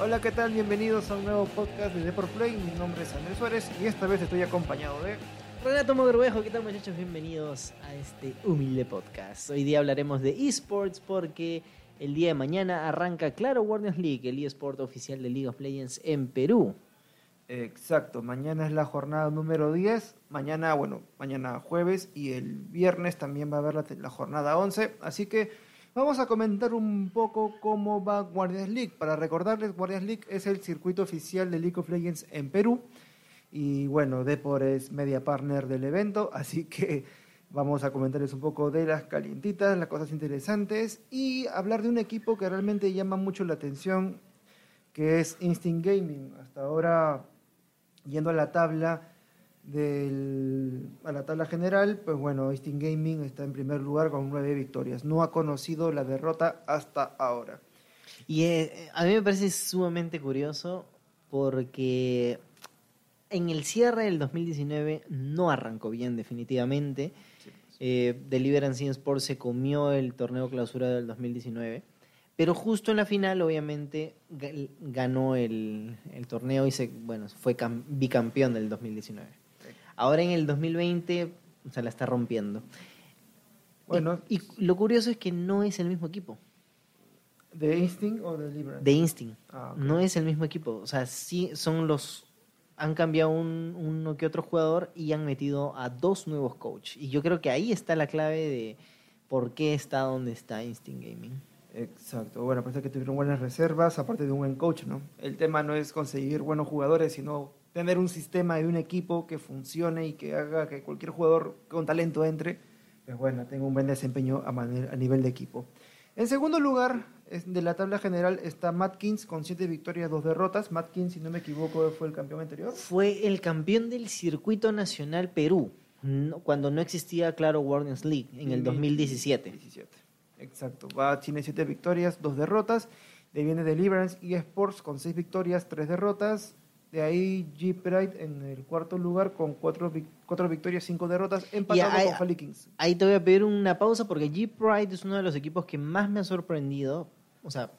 Hola, ¿qué tal? Bienvenidos a un nuevo podcast de Deport Play. Mi nombre es Andrés Suárez y esta vez estoy acompañado de... Renato Mogrovejo, ¿qué tal muchachos? Bienvenidos a este humilde podcast. Hoy día hablaremos de esports porque el día de mañana arranca Claro Warriors League, el eSport oficial de League of Legends en Perú. Exacto, mañana es la jornada número 10, mañana, bueno, mañana jueves y el viernes también va a haber la, la jornada 11, así que vamos a comentar un poco cómo va Guardians League. Para recordarles, Guardians League es el circuito oficial de League of Legends en Perú y bueno, Depor es media partner del evento, así que vamos a comentarles un poco de las calientitas, las cosas interesantes y hablar de un equipo que realmente llama mucho la atención, que es Instinct Gaming. Hasta ahora yendo a la tabla del, a la tabla general, pues bueno, Instinct Gaming está en primer lugar con nueve victorias. No ha conocido la derrota hasta ahora. Y eh, a mí me parece sumamente curioso porque en el cierre del 2019 no arrancó bien definitivamente. Sí, eh, Deliverance Sport se comió el torneo clausura del 2019. Pero justo en la final, obviamente, ganó el, el torneo y se, bueno, fue bicampeón del 2019. Ahora en el 2020 se la está rompiendo. Bueno, y, y, lo curioso es que no es el mismo equipo. ¿De Instinct o de Libra? De Instinct. Ah, okay. No es el mismo equipo. O sea, sí son los. Han cambiado un, uno que otro jugador y han metido a dos nuevos coaches. Y yo creo que ahí está la clave de por qué está donde está Instinct Gaming. Exacto, bueno, parece que tuvieron buenas reservas, aparte de un buen coach, ¿no? El tema no es conseguir buenos jugadores, sino tener un sistema y un equipo que funcione y que haga que cualquier jugador con talento entre, pues bueno, tenga un buen desempeño a, manera, a nivel de equipo. En segundo lugar de la tabla general está Matkins con siete victorias, dos derrotas. Matkins, si no me equivoco, fue el campeón anterior. Fue el campeón del circuito nacional Perú, cuando no existía, claro, Warriors League, en el 2017. 17. Exacto, va, tiene siete victorias, dos derrotas. De viene Deliverance y Sports con seis victorias, tres derrotas. De ahí G Pride en el cuarto lugar con cuatro, cuatro victorias, cinco derrotas, empatado ahí, con Fali Kings. Ahí te voy a pedir una pausa porque G Pride es uno de los equipos que más me ha sorprendido. O sea,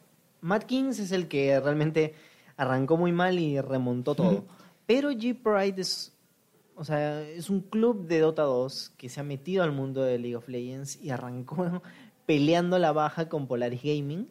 Matt Kings es el que realmente arrancó muy mal y remontó todo. Pero G Pride es, o sea, es un club de Dota 2 que se ha metido al mundo de League of Legends y arrancó peleando la baja con Polaris Gaming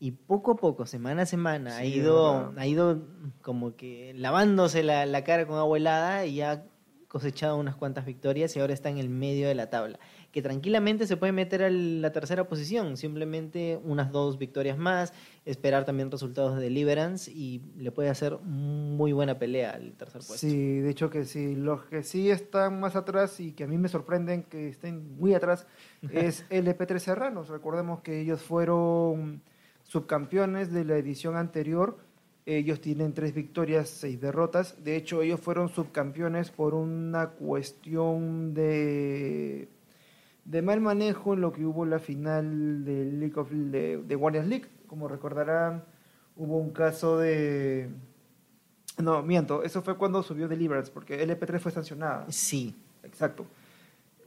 y poco a poco, semana a semana, sí, ha ido ha ido como que lavándose la, la, cara con agua helada y ha cosechado unas cuantas victorias y ahora está en el medio de la tabla. Que tranquilamente se puede meter a la tercera posición, simplemente unas dos victorias más, esperar también resultados de Deliverance y le puede hacer muy buena pelea al tercer puesto. Sí, de hecho que sí. Los que sí están más atrás y que a mí me sorprenden que estén muy atrás es LP3 Serranos. Recordemos que ellos fueron subcampeones de la edición anterior. Ellos tienen tres victorias, seis derrotas. De hecho, ellos fueron subcampeones por una cuestión de, de mal manejo en lo que hubo la final de, League of, de, de Warriors League. Como recordarán, hubo un caso de... No, miento, eso fue cuando subió Deliverance, porque LP3 fue sancionada. Sí. Exacto.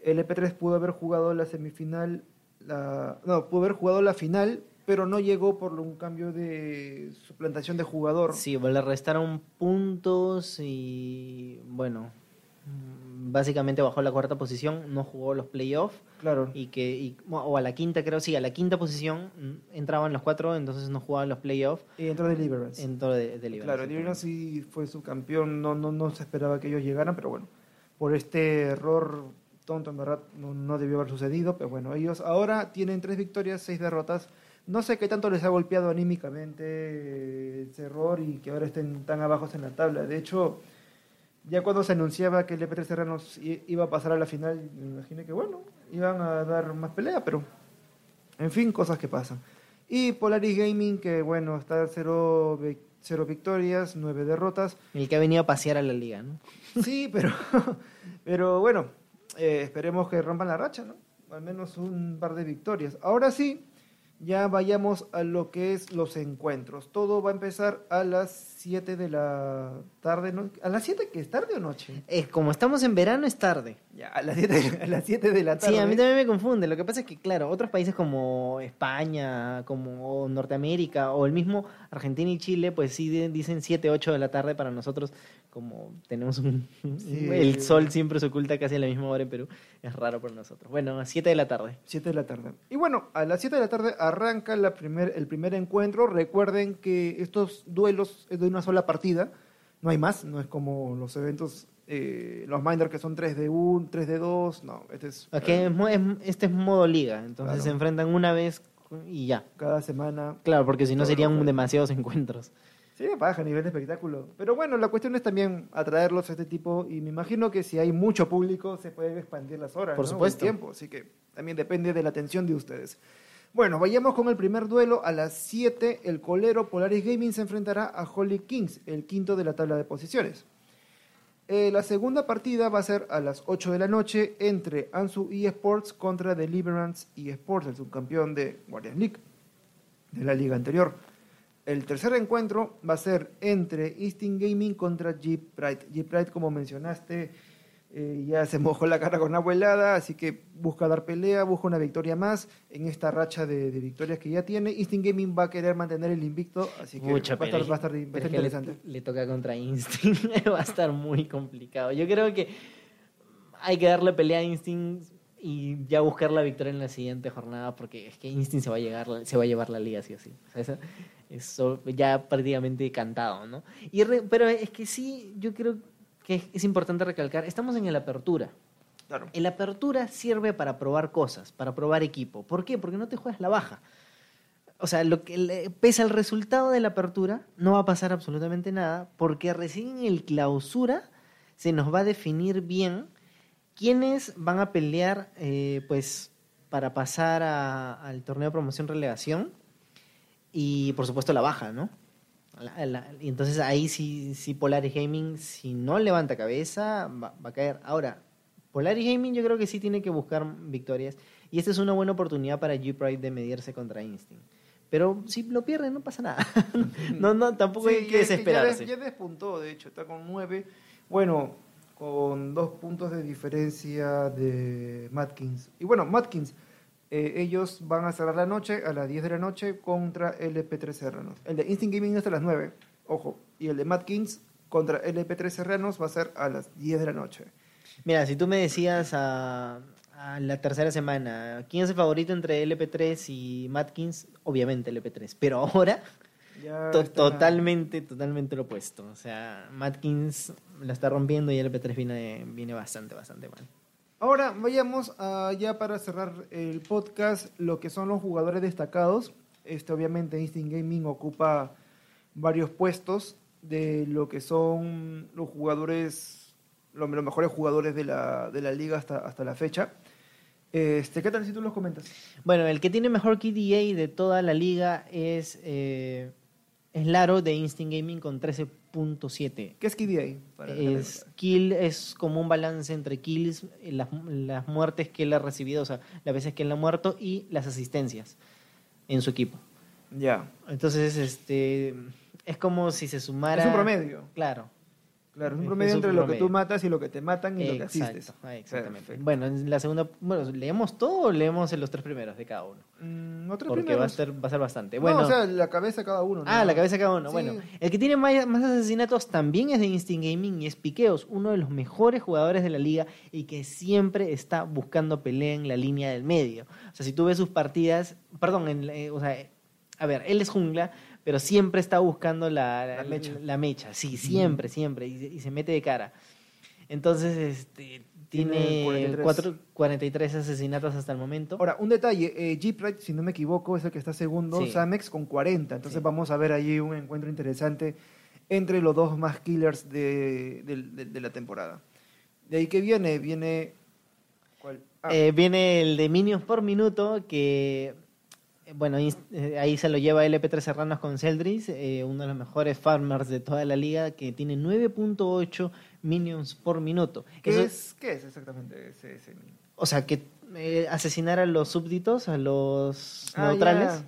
LP3 pudo haber jugado la semifinal, la, no, pudo haber jugado la final, pero no llegó por un cambio de suplantación de jugador. Sí, le restaron puntos y bueno, básicamente bajó a la cuarta posición, no jugó los playoffs. Claro. Y que, y, o a la quinta, creo, sí, a la quinta posición entraban los cuatro, entonces no jugaban los playoffs. Y entró Deliverance. Entró de, Deliverance. Claro, Deliverance sí fue subcampeón, no, no, no se esperaba que ellos llegaran, pero bueno, por este error tonto, en verdad, no, no debió haber sucedido, pero bueno, ellos ahora tienen tres victorias, seis derrotas. No sé qué tanto les ha golpeado anímicamente ese error y que ahora estén tan abajo en la tabla. De hecho, ya cuando se anunciaba que el EP3 Serranos iba a pasar a la final, me imaginé que bueno, iban a dar más pelea, pero en fin, cosas que pasan. Y Polaris Gaming, que bueno, está cero, cero victorias, nueve derrotas. El que ha venido a pasear a la liga, ¿no? Sí, pero, pero bueno, eh, esperemos que rompan la racha, ¿no? Al menos un par de victorias. Ahora sí, ya vayamos a lo que es los encuentros. Todo va a empezar a las 7 de la tarde. ¿no? ¿A las 7 que es tarde o noche? Eh, como estamos en verano, es tarde. Ya, a las 7, a las 7 de la tarde. Sí, a mí también me confunde. Lo que pasa es que, claro, otros países como España, como Norteamérica o el mismo Argentina y Chile, pues sí dicen 7, 8 de la tarde para nosotros, como tenemos un... Sí. El sol siempre se oculta casi a la misma hora en Perú. Es raro para nosotros. Bueno, a 7 de la tarde. 7 de la tarde. Y bueno, a las 7 de la tarde arranca la primer, el primer encuentro. Recuerden que estos duelos es de una sola partida. No hay más. No es como los eventos, eh, los Minor que son 3 de 1, 3 de 2. No, este es Ok, es mo- es- este es modo liga, entonces Claro. se enfrentan una vez y ya. cada semana. Claro, porque si no serían demasiados encuentros. Sí, baja a nivel de espectáculo. Pero bueno, la cuestión es también atraerlos a este tipo. Y me imagino que si hay mucho público, se pueden expandir las horas. Por ¿no? O el supuesto. tiempo. Así que también depende de la atención de ustedes. Bueno, vayamos con el primer duelo. A las 7, el colero Polaris Gaming se enfrentará a Holy Kings, el quinto de la tabla de posiciones. Eh, la segunda partida va a ser a las 8 de la noche entre Ansu eSports contra Deliverance eSports, el subcampeón de Guardian League, de la liga anterior. El tercer encuentro va a ser entre Instinct Gaming contra Jeep Pride. Jeep Pride, como mencionaste, eh, ya se mojó la cara con agua helada, así que busca dar pelea, busca una victoria más en esta racha de, de victorias que ya tiene. Instinct Gaming va a querer mantener el invicto, así que Mucha va a estar, va a le- interesante. Le, toca contra Instinct, va a estar muy complicado. Yo creo que hay que darle pelea a Instinct y ya buscar la victoria en la siguiente jornada porque es que Instinct se va a llegar se va a llevar la liga sí o sí. O sea, eso- eso ya prácticamente cantado, ¿no? Y re- pero es que sí, yo creo que es, es importante recalcar, estamos en el apertura. Claro. El apertura sirve para probar cosas, para probar equipo. ¿Por qué? Porque no te juegas la baja. O sea, lo que le- pese al resultado de la apertura, no va a pasar absolutamente nada, porque recién en el clausura se nos va a definir bien quiénes van a pelear, eh, pues, para pasar a- al torneo de promoción relegación y, por supuesto, la baja, ¿no? La- la- y entonces ahí sí, sí Polaris Gaming, si no levanta cabeza, va, va a caer. Ahora, Polaris Gaming yo creo que sí tiene que buscar victorias y esta es una buena oportunidad para G-Pride de medirse contra Instinct. Pero si lo pierde no pasa nada. no, no, tampoco Sí, hay que desesperarse. Ya, des- ya despuntó, de hecho, está con nueve. Bueno, con dos puntos de diferencia de Matkins. Y bueno, Matkins, eh, ellos van a cerrar la noche a las 10 de la noche contra LP3 Serranos. El de Instinct Gaming hasta las 9, ojo. Y el de Matkins contra LP3 Serranos va a ser a las 10 de la noche. Mira, si tú me decías a, a la tercera semana, ¿quién es el favorito entre LP3 y Matkins? Obviamente LP3. Pero ahora, to- totalmente, totalmente lo opuesto. O sea, Matkins la está rompiendo y LP3 viene, viene bastante, bastante mal. Ahora vayamos a, ya para cerrar el podcast, lo que son los jugadores destacados. Este, obviamente Instinct Gaming ocupa varios puestos de lo que son los jugadores, lo- los, mejores jugadores de la, de la liga hasta, hasta la fecha. Este, ¿Qué tal si tú los comentas? Bueno, el que tiene mejor KDA de toda la liga es, eh, es Laro de Instinct Gaming con 13.7. ¿Qué es KDA? Para Es, kill es como un balance entre kills, las, las muertes que él ha recibido, o sea, las veces que él ha muerto y las asistencias en su equipo. Ya. Entonces, este es como si se sumara. Es un promedio. Claro. Claro, es un Es promedio un entre lo que tú matas y lo que te matan y lo que asistes. ah, exactamente. Perfecto. Bueno, en la segunda, bueno, ¿leemos todo o leemos en los tres primeros de cada uno? Mm, ¿no tres Porque va a, primeros? ser, va a ser bastante. No, Bueno, o sea, la cabeza cada uno. Ah, la cabeza de cada uno. Sí. Bueno, el que tiene más, más asesinatos también es de Instinct Gaming y es Piqueos, uno de los mejores jugadores de la liga y que siempre está buscando pelea en la línea del medio. O sea, si tú ves sus partidas, perdón, en, eh, o sea, a ver, él es jungla, pero siempre está buscando la, La mecha. la mecha. Sí, siempre, siempre, y, se- y se mete de cara. Entonces, este, Tiene tiene 43. cuatro- 43 asesinatos hasta el momento. Ahora, un detalle, eh, Jeep si no me equivoco, es el que está segundo, Sí. Samex con 40. Entonces Sí. vamos a ver allí un encuentro interesante entre los dos más killers de, de- de- de la temporada. ¿De ahí qué viene? Viene... ¿cuál? Ah, Eh, viene el de Minions por minuto, que bueno, ahí, eh, ahí se lo lleva LP3 Serranos con Celdris, eh, uno de los mejores farmers de toda la liga, que tiene 9.8 Minions por minuto. ¿qué, Eso- es, ¿Qué es exactamente ese? ese? O sea, que eh, asesinar a los súbditos, a los Ah, neutrales.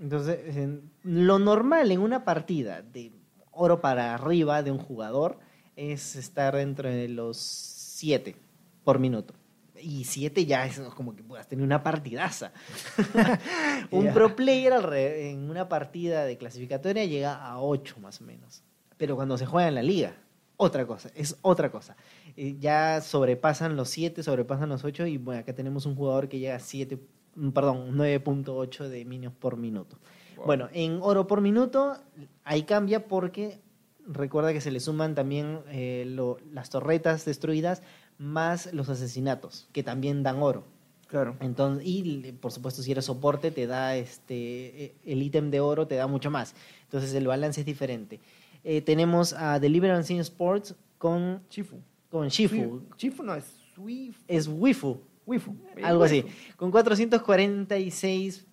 Entonces, en- lo normal en una partida de oro para arriba de un jugador es estar dentro de los 7 por minuto. Y 7 ya es como que puedas tener una partidaza. un pro player en una partida de clasificatoria llega a 8 más o menos. Pero cuando se juega en la liga, otra cosa, es otra cosa. Eh, ya sobrepasan los 7, sobrepasan los 8 y bueno, acá tenemos un jugador que llega a 7, mm, perdón, 9.8 de minions por minuto. Wow. Bueno, en oro por minuto ahí cambia porque recuerda que se le suman también eh, lo- las torretas destruidas más los asesinatos, que también dan oro. Claro. Entonces, y por supuesto, si eres soporte, te da este. E, el ítem de oro te da mucho más. Entonces, el balance es diferente. Eh, tenemos a Deliverance in Sports con. Chifu. Con Shifu. Chifu no es Swifu. Es Wifu. Wifu. Algo así. Con 446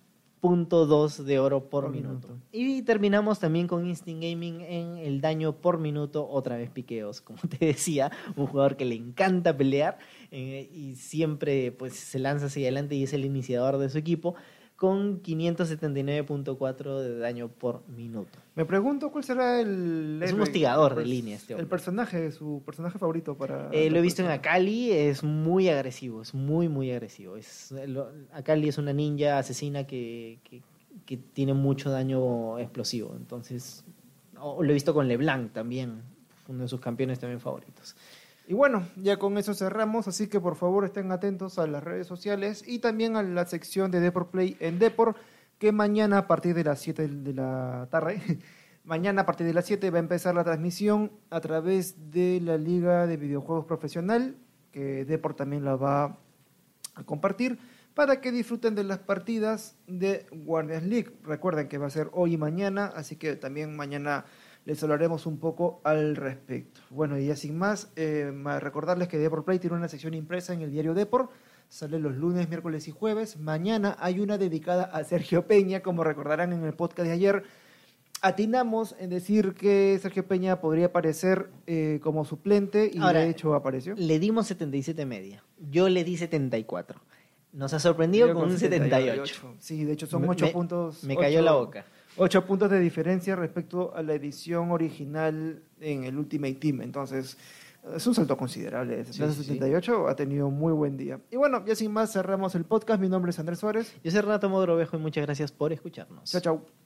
de oro por, minuto. Y terminamos también con Instinct Gaming en el daño por minuto, otra vez piqueos, como te decía, un jugador que le encanta pelear eh, y siempre pues, se lanza hacia adelante y es el iniciador de su equipo con 579.4 de daño por minuto. Me pregunto cuál será el. Es un hostigador de línea este hombre. El personaje, su personaje favorito para. Eh, lo he visto en persona. Akali, es muy agresivo, es muy, muy agresivo. Es, lo- Akali es una ninja asesina que, que, que tiene mucho daño explosivo. Entonces, lo he visto con LeBlanc también, uno de sus campeones también favoritos. Y bueno, ya con eso cerramos, así que por favor estén atentos a las redes sociales y también a la sección de Deport Play en Deport, que mañana a partir de las 7 de la tarde, mañana a partir de las 7 va a empezar la transmisión a través de la Liga de Videojuegos Profesional, que Deport también la va a compartir, para que disfruten de las partidas de Guardians League. Recuerden que va a ser hoy y mañana, así que también mañana les hablaremos un poco al respecto. Bueno, y ya sin más, eh, recordarles que Deport Play tiene una sección impresa en el diario Deport. Sale los lunes, miércoles y jueves. Mañana hay una dedicada a Sergio Peña, como recordarán en el podcast de ayer. Atinamos en decir que Sergio Peña podría aparecer eh, como suplente y Ahora, de hecho apareció. Le dimos 77 media. Yo le di 74. Nos ha sorprendido Yo con un 78. Sí, de hecho son Me- 8 me- puntos. Me cayó la boca. 8 puntos de diferencia respecto a la edición original en el Ultimate Team. Entonces, es un salto considerable. Sí, El sí, sí. 78 ha tenido muy buen día. Y bueno, ya sin más cerramos el podcast. Mi nombre es Andrés Suárez. Yo soy Renato Mogrovejo y muchas gracias por escucharnos. Chao, chao.